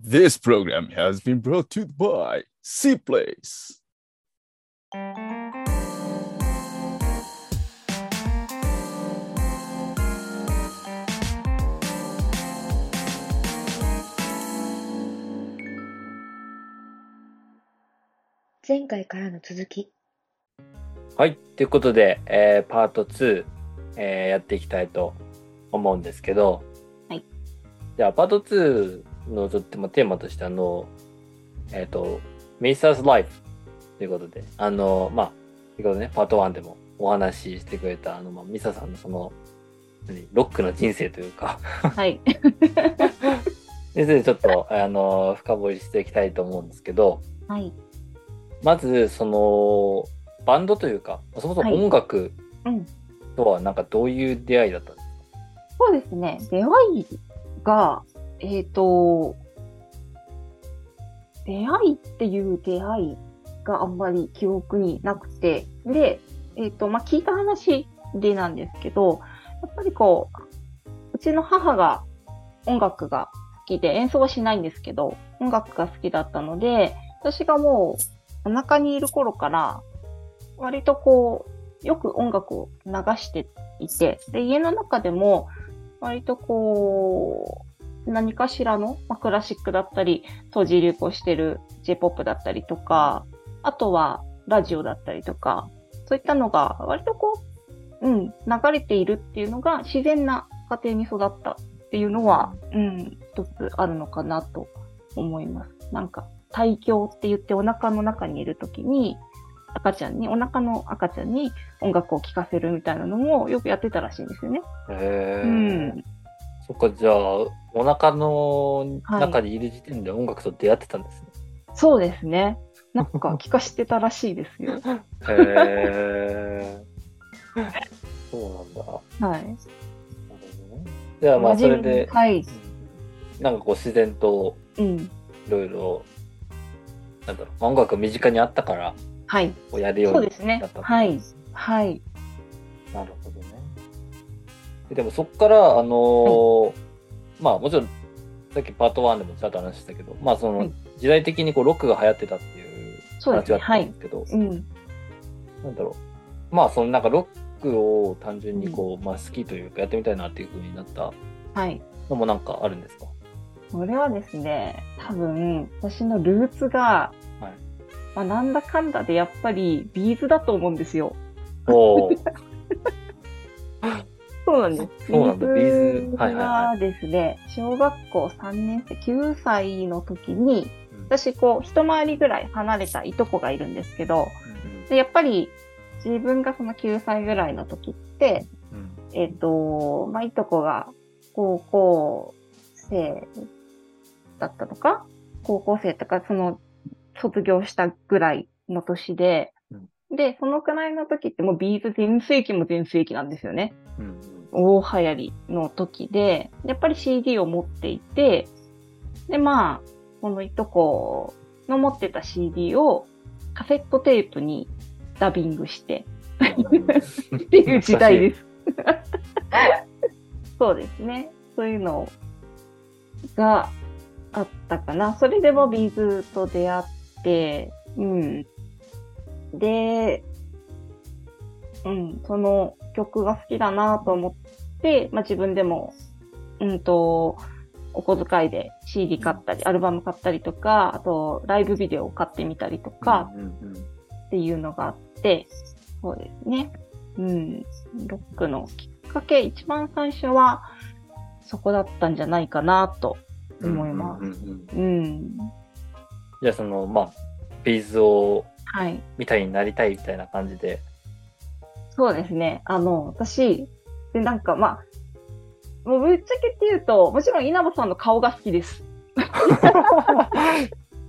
This program has been brought to you by C Place. 前回からの続き。はい。ということで、えーパート2、えーやっていきたいと思うんですけど、はい。じゃあ、パート2のちょっとまあテーマとして、あの、えっ、と、メイサーズ・ライフということで、あの、まあ、ということでね、パート1でもお話ししてくれた、あの、まあ、ミサさんのその、何ロックの人生というか、はい。についてちょっと、あの、深掘りしていきたいと思うんですけど、はい。まず、その、バンドというか、そもそも音楽うん。とはなんかどういう出会いだったんですか、そうですね。出会いが、えっ、と、出会いっていう出会いがあんまり記憶になくて、で、えっ、と、まあ、聞いた話でなんですけど、やっぱりこう、うちの母が音楽が好きで、演奏はしないんですけど、音楽が好きだったので、私がもうお腹にいる頃から、割とこう、よく音楽を流していて、で、家の中でも、割とこう、何かしらの、まあ、クラシックだったり、当時流行してる J-POP だったりとか、あとはラジオだったりとか、そういったのが割とこう、うん、流れているっていうのが自然な家庭に育ったっていうのは、うん、一つあるのかなと思います。なんか、胎教って言ってお腹の中にいるときに、赤ちゃんに、お腹の赤ちゃんに音楽を聴かせるみたいなのもよくやってたらしいんですよね。へえ、うん。そっか、じゃあ、お腹の中にいる時点で音楽と出会ってたんですね。そうですね。なんか聞かしてたらしいですよ。へえ。そうなんだ。はい。じゃあ、まあ、それで、はい。なんかこう、自然とうん。いろいろ、なんだろう、音楽が身近にあったから、はい。やるよにそううですねなった。はい。はい。なるほどね。ででもそこから、あのーまあもちろん、さっきパート1でもちゃんと話したけど、まあその、はい時代的にこうロックが流行ってたっていう。話があったはい。んですけど、うん。なんだろう。まあそのなんかロックを単純にこう、まあ好きというかやってみたいなっていう風になったはい。のもなんかあるんですか？これはですね、多分、私のルーツが、はいまあ、なんだかんだでやっぱり B'zだと思うんですよ。おー そうなんです。そうなんだ。 B'z。ですね、小学校3年生、9歳の時に、うん。私、こう、一回りぐらい離れたいとこがいるんですけど、うんでやっぱり自分がその9歳ぐらいの時って、うん。えっ、と、まあ、いとこが高校生だったのか高校生とか、その、卒業したぐらいの年で、で、そのくらいの時ってもうビーズ全盛期も全盛期なんですよね。うん大流行りの時で、やっぱり CD を持っていて、で、まあ、このいとこの持ってた CD をカセットテープにダビングして、っていう時代です。そうですね。そういうのがあったかな。それでもビーズと出会って、うん。で、うん、その曲が好きだなと思って、まあ自分でも、うんと、お小遣いで CD 買ったり、アルバム買ったりとか、あとライブビデオを買ってみたりとか、っていうのがあって、そうですね。うん。ロックのきっかけ、一番最初は、そこだったんじゃないかなとうん思います。うん。じゃあその、まあ、ビーズをはい。みたいになりたいみたいな感じで。そうですね。あの、私、で、なんかまあ、もうぶっちゃけって言うと、もちろん稲葉さんの顔が好きです。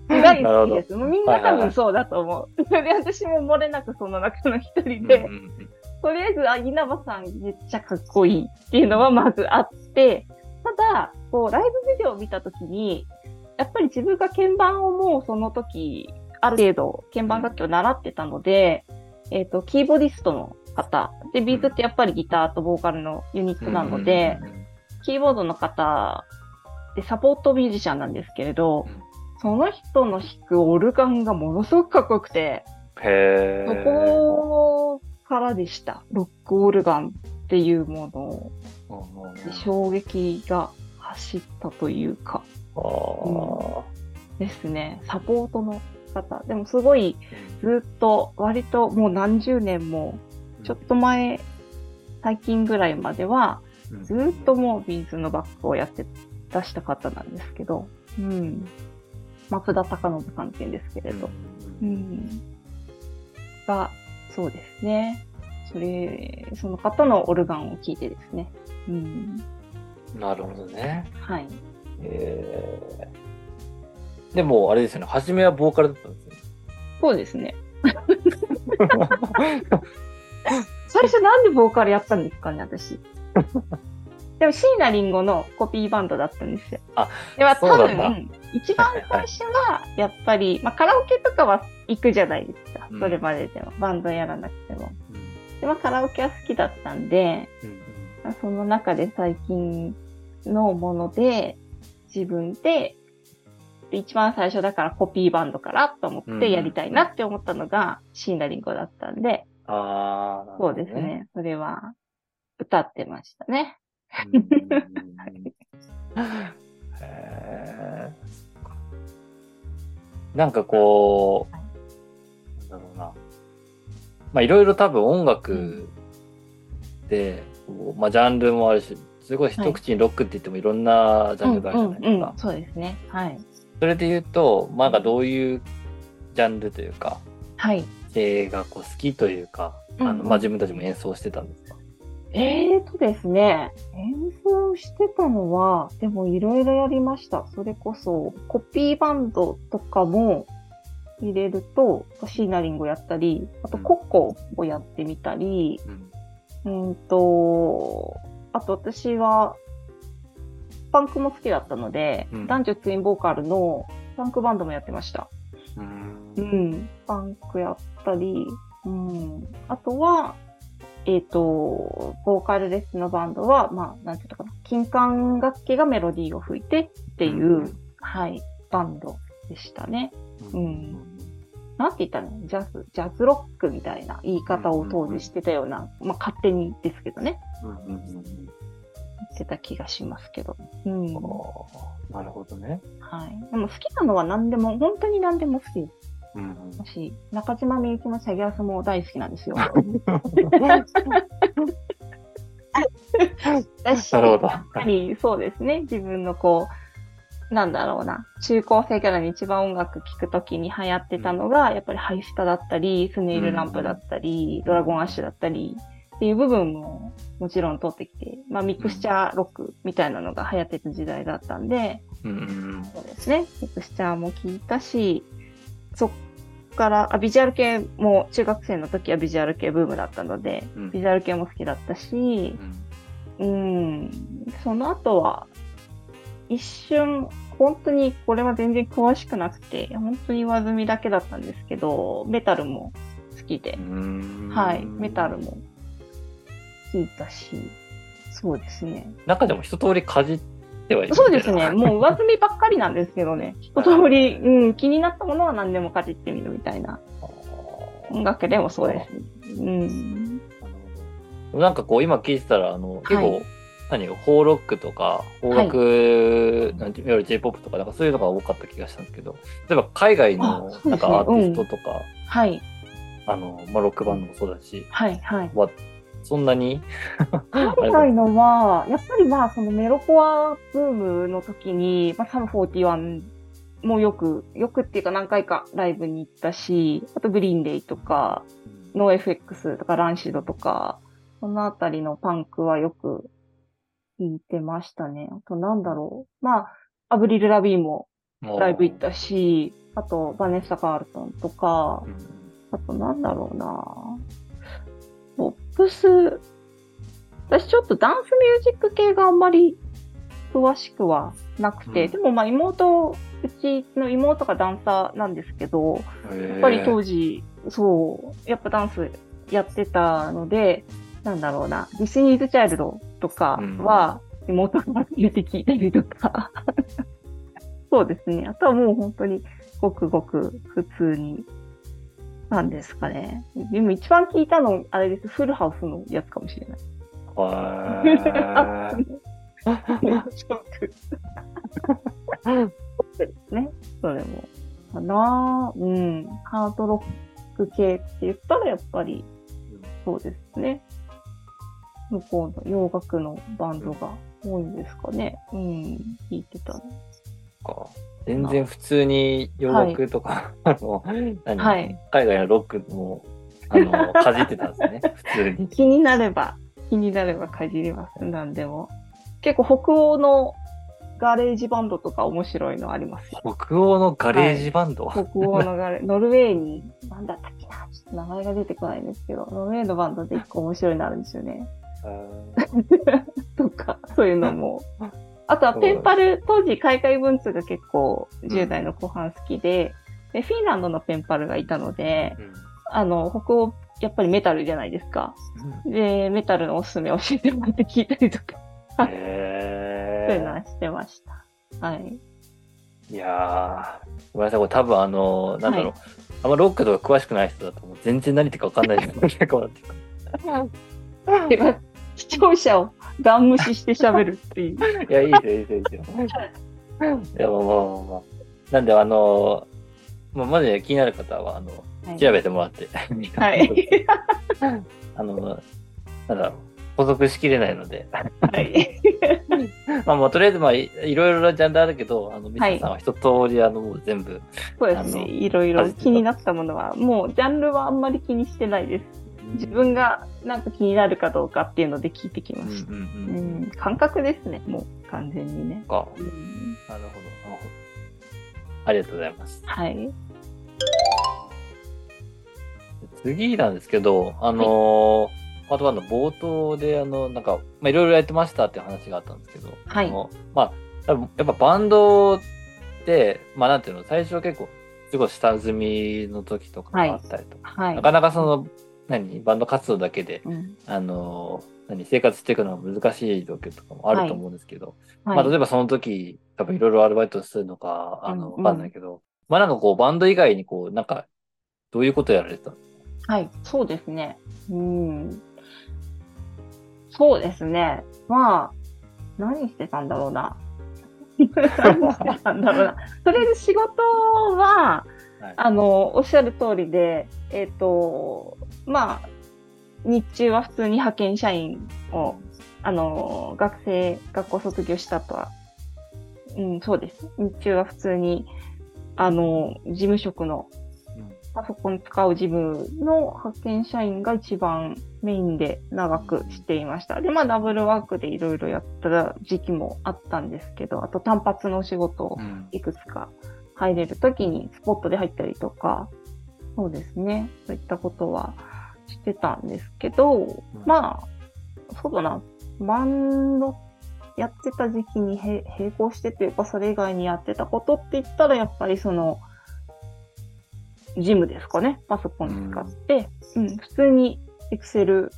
大好きです。もうみんな多分そうだと思う。で、私も漏れなくその中の一人で、うんとりあえず、あ、稲葉さんめっちゃかっこいいっていうのはまずあって、ただ、こう、ライブビデオを見たときに、やっぱり自分が鍵盤をもうその時、ある程度鍵盤楽器を習ってたので、えっ、と、キーボディストの方。で、ビーズってやっぱりギターとボーカルのユニットなので、キーボードの方で、サポートミュージシャンなんですけれど、うんその人の弾くオルガンがものすごくかっこよくて、へそえ。こからでした。ロックオルガンっていうもの衝撃が走ったというかあーですね。サポートの方。でもすごいずっと割ともう何十年もちょっと前、最近ぐらいまではうんずっともうビーズのバックをやって出した方なんですけど、うん。松田隆信さんって言うんですけれど、ううんん。が、そうですね。それ、その方のオルガンを聴いてですね。うん。なるほどね。はい。えー、でも、あれですよね。初めはボーカルだったんですよね。そうですね。最初なんでボーカルやったんですかね、私。でも、椎名林檎のコピーバンドだったんですよ。あ、では多分、一番最初は、やっぱり、まあ、カラオケとかは行くじゃないですか。うんそれまででも。バンドやらなくても。で、まあ、カラオケは好きだったんで、うんその中で最近のもので、自分で、で一番最初だからコピーバンドからと思ってやりたいなって思ったのが椎名林檎だったんで、ああ、なるほどそうです。ね。それは歌ってましたね。うんへーなんかこう、なんだろうな。まあいろいろ多分音楽で、こうまあジャンルもあるし、すごい一口にロックって言ってもいろんなジャンルがあるじゃないですか。そうですね。はい。それで言うと、まあなんかどういうジャンルというか、はい。系がこう好きというか、あのまあ自分たちも演奏してたんですか？えーとですね、演奏してたのは、でもいろいろやりました。それこそ、コピーバンドとかも入れると、シーナリングをやったり、あとうん。コッコをやってみたり、うんと、あと私は、パンクも好きだったので、うん。男女ツインボーカルのパンクバンドもやってました。うん。う。ん。パンクやったり、うん。あとは、えっ、と、ボーカルレスのバンドは、まあ、なんていうのかな、金管楽器がメロディーを吹いてっていう、うん。はい、バンドでしたね。うん。うん。なんて言ったの？ジャズ、ジャズロックみたいな言い方を当時してたような、まあ、勝手にですけどね、うん。うん。うん。言ってた気がしますけど。うん。なるほどね。はい。でも好きなのは何でも、本当に何でも好きうんし、中島みゆきのシャギアスも大好きなんですよ。だ しなるほど。やっぱりそうですね。自分のこう、なんだろうな。中高生からに一番音楽聴くときに流行ってたのが、やっぱりハイスタだったり、スネイルランプだったり、ドラゴンアッシュだったり、っていう部分ももちろん通ってきて、まあミクスチャーロックみたいなのが流行ってた時代だったんで、うんうんそうですね。ミクスチャーも聞いたし、そっから、あ、ビジュアル系も中学生の時はビジュアル系ブームだったので、うん。ビジュアル系も好きだったしう、ん。うん、その後は、一瞬、本当にこれは全然詳しくなくて、本当に上積みだけだったんですけど、メタルも好きで、うん。はい、メタルも聞いたし、そうですね。中でも一通りかじってはいるそうですね。もう上積みばっかりなんですけどね。一通り、うん、気になったものは何でもかじってみるみたいな。音楽でもそうですね。うん。なんかこう今聞いてたら、あの、結構、はい何フォーロックとか、邦楽、なんていわゆる J-POP とか、なんかそういうのが多かった気がしたんですけど、例えば海外のなんかアーティストとか、はい、あの、まあ、ロックバンドもそうだし、はい、はい。は、そんなに、海外のは、やっぱりまあ、そのメロコアブームの時に、まあ、サム41もよく、よくっていうか何回かライブに行ったし、あとグリーンデイとか、ノー FX とかランシドとか、そのあたりのパンクはよく聞いてましたね。あとなんだろう。まあ、アブリル・ラビーもライブ行ったし、あとバネッサ・カールトンとかう、んあとなんだろうなポップス、私ちょっとダンスミュージック系があんまり詳しくはなくて、うんでもまあ妹、うちの妹がダンサーなんですけど、ややっぱり当時、そう、やっぱダンスやってたので、なんだろうな、ディスニーズ・チャイルドとかは、元が出て聞いたりとか。そうですね。あとはもう本当にごくごく普通に、なんですかね。でも一番聞いたの、あれです。フルハウスのやつかもしれない。へーショック。ですね。それも。かなぁうん。ハードロック系って言ったらやっぱり、そうですね。向こうの洋楽のバンドが多いんですかね。うん。聞いてたの。か全然普通に洋楽とか、あの、何はい海外のロックも、あの、かじってたんですね、普通に。気になれば、気になればかじります。なんでも。結構北欧のガレージバンドとか面白いのありますよ。北欧のガレージバンド、北欧のガレ、ノルウェーに、なんだったっけな、ちょっと名前が出てこないんですけど、ノルウェーのバンドで一個面白いのあるんですよね。とか、そういうのも。あとはペンパル、当時海外文通が結構10代の後半好きで、で、フィンランドのペンパルがいたので、うん。あの、北欧、やっぱりメタルじゃないですか。で、メタルのおすすめ教えてもらって聞いたりとか、そういうのへはしてました。はい。ーいやー、ごめんなさい、これ多分あの、なんだろう、はい。あんまロックとか詳しくない人だと全然何言ってるか分かんないじゃないか。なっていうか視聴者をガン無視して喋るっていう。いや、いいですよ、いいですよ、いいですよ。いや、まあまあまあまあ。なんで、あの、まあ、まず気になる方は、あの、はい調べてもらって。はい。あの、なんだろう、補足しきれないので。はい。まあ、まあ、とりあえず、まあ、いいろいろなジャンルあるけど、あの、ミスさんは一通り、あの、もう全部。そうですね。いろいろ気になったものは、もうジャンルはあんまり気にしてないです。自分がなんか気になるかどうかっていうので聞いてきました。う。うんん、感覚ですね。もう完全にね。か。うんなるほど、なるほど。ありがとうございます。はい。次なんですけど、あのーパート1の冒頭で、あの、なんか、まあ、いろいろやってましたっていう話があったんですけど、はいあのまあ、やっぱバンドって、まあ、なんていうの、最初は結構、すごい下積みの時とかがあったりとか、はいな。かなかその、何、バンド活動だけで、うんあのー何、生活していくのが難しい状況とかもあると思うんですけど、はいまあ、例えばその時、多分いろいろアルバイトするのか、あの、うんわかんないけど、まあなんかこう、バンド以外にこう、なんか、どういうことやられてた？のはい、そうですね。うん。そうですね。まあ、何してたんだろうな。何してたんだろうな。とりあえず仕事は、はいあの、おっしゃる通りで、えっ、と、まあ、日中は普通に派遣社員を、あの、学生、学校卒業した後は、うん、そうです。日中は普通に、あの、事務職のパソコン使う事務の派遣社員が一番メインで長くしていました。で、まあダブルワークでいろいろやった時期もあったんですけど、あと単発のお仕事をうんいくつか入れるときにスポットで入ったりとか、そうですね。そういったことはしてたんですけど、まあ、そうだな。バンドやってた時期にへ並行してというか、それ以外にやってたことって言ったら、やっぱりその、ジムですかね。パソコン使って、うん、普通に Excel、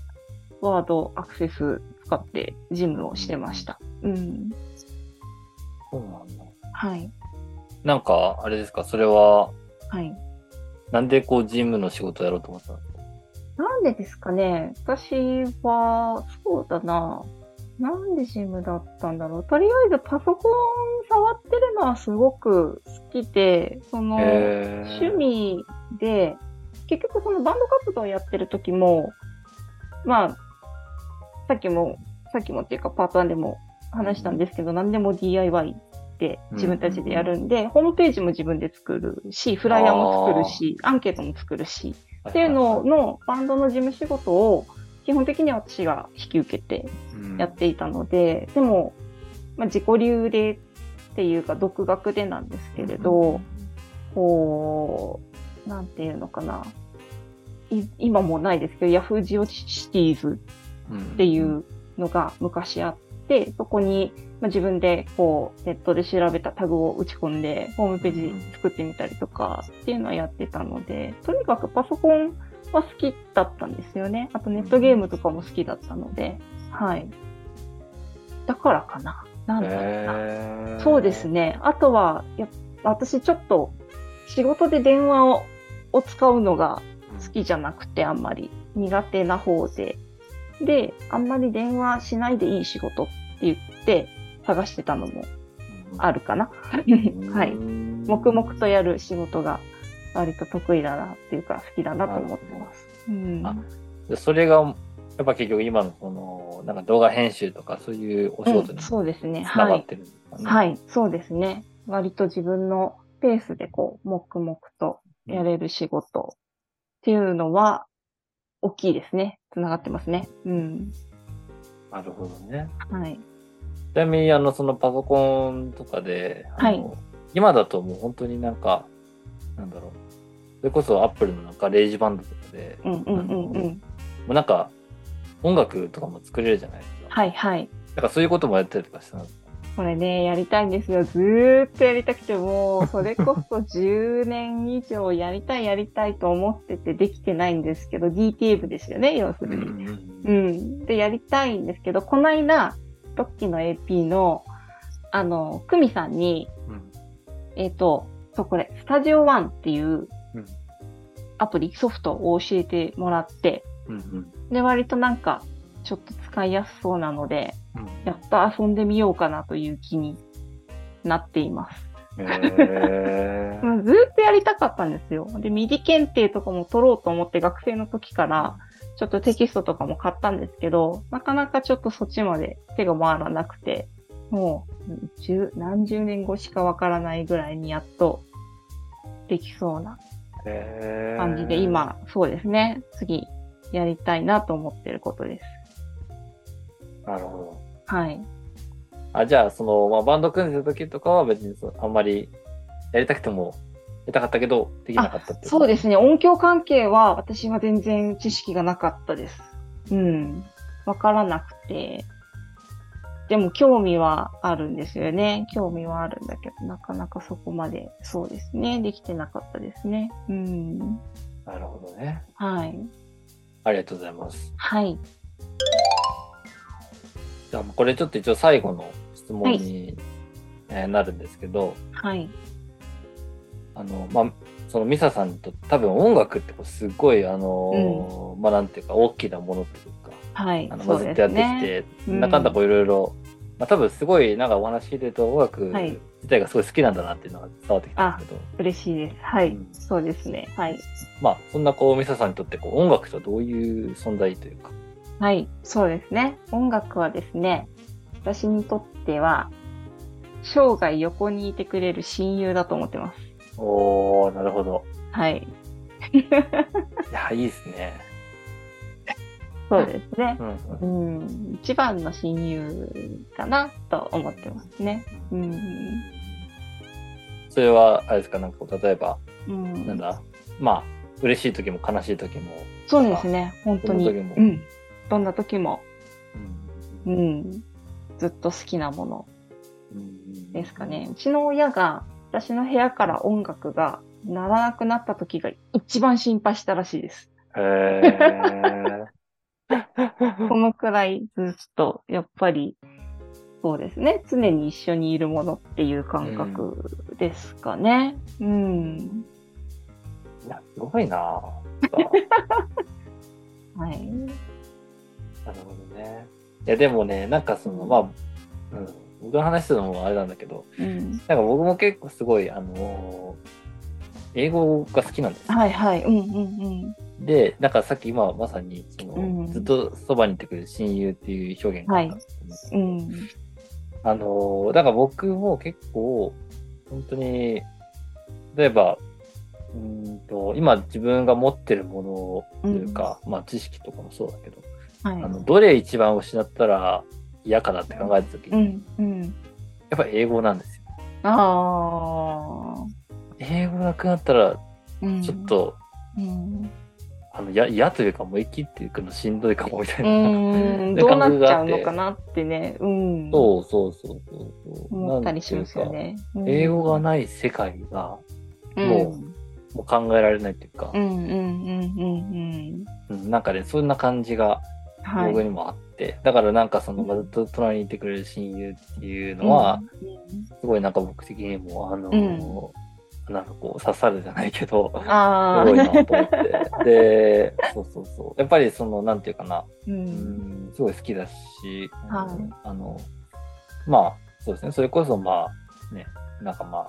Word、アクセス使ってジムをしてました。うん。そうなんだ。はい。なんか、あれですか、それは、はい。なんでこう、ジムの仕事をやろうと思ったの？なんでですかね？私は、そうだな。なんでジムだったんだろう？とりあえずパソコン触ってるのはすごく好きで、その、へー趣味で、結局そのバンド活動やってる時も、まあ、さっきも、さっきもっていうかパート1でも話したんですけど、何でも DIY で自分たちでやるんで、ホームページも自分で作るし、フライヤーも作るし、アンケートも作るし、っていうののバンドの事務仕事を基本的には私が引き受けてやっていたので、でも、まあ、自己流でっていうか独学でなんですけれど、こう、なんていうのかな。い今もうないですけど、ヤフージオシティーズうんっていうのが昔あって、そこに、まあ、自分でこうネットで調べたタグを打ち込んで、ホームページ作ってみたりとかっていうのはやってたので、とにかくパソコンは好きだったんですよね。あとネットゲームとかも好きだったので、はい。だからかな。なんだろうな。へーそうです。ね。あとは、やっ私ちょっと仕事で電話をを使うのが好きじゃなくて、あんまり苦手な方で。で、あんまり電話しないでいい仕事っって探してたのもあるかな。はい。黙々とやる仕事が割と得意だなっていうか好きだなと思ってます。うん。あでそれが、やっぱ結局今のその、なんか動画編集とかそういうお仕事うんにつそうですね。なはい。がってるんですかね。はい。そうですね。割と自分のペースでこう、黙々とやれる仕事っていうのは大きいですね。つながってますね。うん。なるほどね。はい。ちなみに、あの、そのパソコンとかで、あの今だともう本当になんか、なんだろう。それこそアップルのなんかレイジバンドとかで、うんうんうんうん。もうなんか、音楽とかも作れるじゃないですか。はいはい。だからそういうこともやったりとかしたんですか？これね、やりたいんですよ。ずーっとやりたくて、もう、それこそ 10年以上やりたいやりたいと思っててできてないんですけど、DTM ですよね、要するに。うん。で、やりたいんですけど、この間、ロッの AP の、あの、クミさんに、うん。えっ、と、そう、これ、スタジオワンっていううん。アプリ、ソフトを教えてもらって、うんうん。で、割となんか、ちょっと使いやすそうなので、うん。やっと遊んでみようかなという気になっています。へー。ずーっとやりたかったんですよ。で、 MIDI検定とかも取ろうと思って学生の時から、ちょっとテキストとかも買ったんですけど、なかなかちょっとそっちまで手が回らなくて、もう、十、何十年越しかわからないぐらいにやっとできそうな感じで、今、そうですね、次やりたいなと思ってることです。なるほど。はい。あ、じゃあ、その、まあ、バンド組んでた時とかは別にあんまりやりたくても、やりたかったけど、できなかったって。そうですすね、音響関係は私は全然知識がなかったです。うん。わからなくて。でも興味はあるんですよね。興味はあるんだけど、なかなかそこまで、そうですね、できてなかったですね。うん。なるほどね。はい。ありがとうございます。はい。じゃあ、これちょっと一応最後の質問に、えーなるんですけど、はい。あの、まあ、そのミサさんと多分音楽ってこうすごい、あのーまあ、なんていうか大きなものっていうか、はいあ。の、まずっとやってき。て、うんなかなかこういろいろ、まあ、多分すごいなんかお話聞いてると音楽はい自体がすごい好きなんだなっていうのが伝わってきたんですけど、嬉しいです。はい。うんそうですね。はい。まあ、そんなこう、ミサさんにとってこう音楽とはどういう存在というか、はい。そうですね。音楽はですね、私にとっては、生涯横にいてくれる親友だと思ってます。おー、なるほど。はい。いや、いいですね。そうですね。うんうん。一番の親友かなと思ってますね。うん。それは、あれですか、なんか例えば、うん、なんだ、まあ、嬉しい時も悲しい時も、そうですね。本当に。どんな時もうん。どんな時も、うんうん。ずっと好きなものうんですかね。うちの親が、私の部屋から音楽が鳴らなくなった時が一番心配したらしいです。へー。このくらいずっと、やっぱり、そうですね。常に一緒にいるものっていう感覚ですかね。うん。いや、すごいなぁ。はい。なるほどね。いや、でもね、なんかその、まあ、うん、僕の話するのもあれなんだけど、うん。なんか僕も結構すごい、あのー英語が好きなんですよ。はいはい。うんうんで、なんかさっき今まさに、その、うんずっとそばにいてくれる親友っていう表現があったんですけど、うん。うん。あのーだから僕も結構、本当に、例えば、うーんと、今自分が持ってるものというか、まあ知識とかもそうだけど、はい。あの、どれ一番失ったら嫌かなって考えたときに、うんうん。やっぱ英語なんですよ。ああ。英語なくなったら、うんちょっ、と、うん。あの、や嫌というか、もう生きっていくのしんどいかもみたいな。うん。どうなっちゃうのかなってね。うん。そうそうそうそうそう。思ったりしますよなんていうね。か。英語がない世界が、うんももう考えられないっていうかう、んうんうんうんうんなんかね、そんな感じがはい。僕にもあって、だからなんかその、まあずっと隣にいてくれる親友っていうのは、すごいなんか僕的にも、あの、なんかこう刺さるじゃないけど、うん、ああ。すごいなと思って。で、そうそうそう。やっぱりその、なんていうかな、う。うんん、すごい好きだし、はいうんあの、まあ、そうですね、それこそまあ、ね、なんかまあ、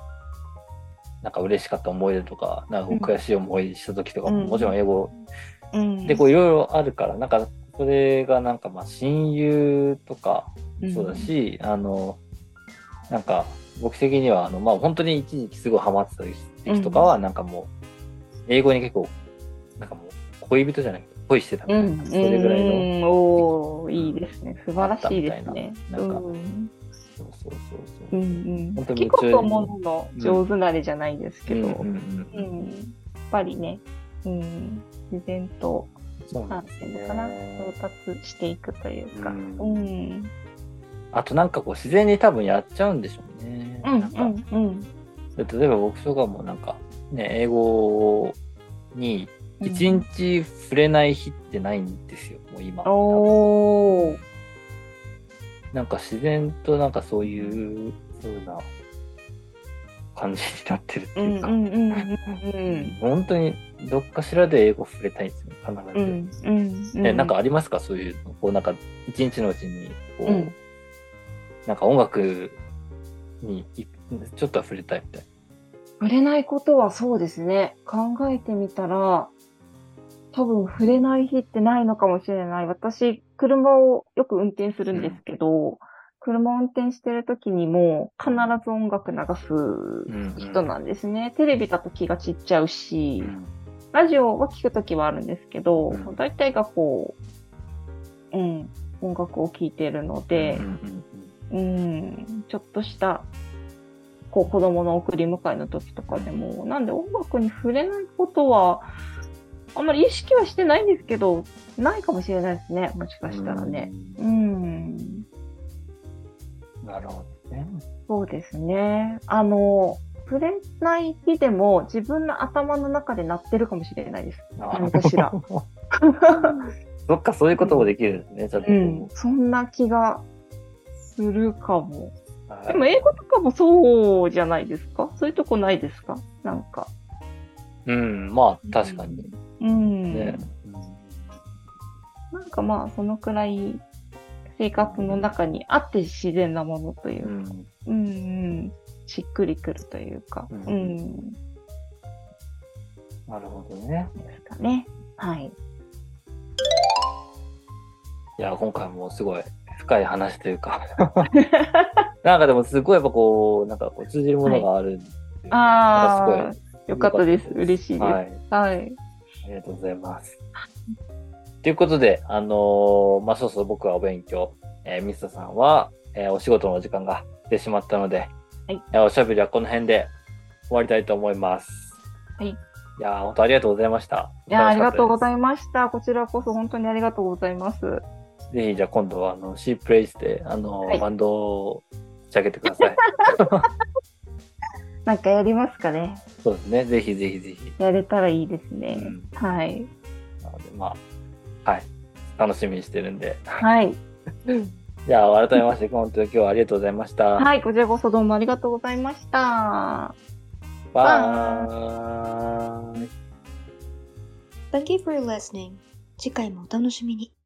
なんか嬉しかった思い出とか、なんか悔しい思いした時とかも、うんもちろん英語うん。でこういろいろあるから、なんかそれがなんかまあ親友とかそうだし、あの、なんか僕的にはあの、まあ本当に一時期すごいハマってた時期とかは、なんかもう、英語に結構、なんかもう恋人じゃなくて恋してたみうん。たいな、それぐらいの、うん。おーいいですね。素晴らしいですね。ななんかうん。そうそうそううそう。んうん。本当に結構とものの上手なれじゃないですけど、うんうん。うん。やっぱりね、うん、自然と、なそうなんんですていうのかな、ね。到達していくというか、ううんん。うん、あとなんかこう自然に多分やっちゃうんでしょうね。うん、なんかうん。例えば僕とかもなんかね、英語に一日触れない日ってないんですよ、もう今。おー。なんか自然となんかそういう風な感じになってるってうん、いうか、うん、うん、うん。本当にどっかしらで英語触れたいんですよ、必ず。うん、うん、なんかありますか？そういうの。こうなんか一日のうちに、こう、うんなんか音楽にいちょっとは触れたいみたい触れないことはそうですね。考えてみたら、多分触れない日ってないのかもしれない。私、車をよく運転するんですけど、車を運転してる時にも必ず音楽流すうん人なんですね。テレビだと気が散っちゃうし、な。ラジオは聞く時はあるんですけど、うん大体がこう、うん、音楽を聴いてるのでうん、うんうん、ちょっとした、こう、子供の送り迎えの時とかでも、なんで音楽に触れないことは、あんまり意識はしてないんですけど、ないかもしれないですね。もしかしたらね。。うん、なるほどね。そうですね。あの、触れない日でも自分の頭の中で鳴ってるかもしれないです。何かしら。そっか、そういうこともできるんですね、ちょっとこう。うん、そんな気がするかも。はいでも英語とかもそうじゃないですか？そういうとこないですか？なんか。うん、まあ、確かに。うん。ね。なんかまあ、そのくらい生活の中にあって自然なものというう、ん。うん、うん、しっくりくるというか、ううんん、なるほどね。ですかね。はい。いや、今回もすごい深い話というか。なんかでもすごいやっぱこう、なんかこう通じるものがあるっていあがあ、よかったです。嬉しいです。ははい。い。ありがとうございます。ということで、あのーまあ、そうそう僕はお勉強、えー、ミスタさんは、えーお仕事の時間が来てしまったので、はいえーおしゃべりはこの辺で終わりたいと思います。はい。いやー、本当ありがとうございました。いや、ありがとうございいました。こちらこそ本当にありがとうございます。ぜひ、じゃあ今度は、あの、シープレイスで、あのーはいバンドを仕上げてください。なんかやりますかね。そうですね。ぜひぜひぜひ。やれたらいいですうね。ん。はい。なので、まあ、はい。楽しみにしてるんで。はい。じゃあ、改めまして、本当に今日はありがとうございました。はい。こちらこそどうもありがとうございました。バーイ。Thank you for listening. 次回もお楽しみに。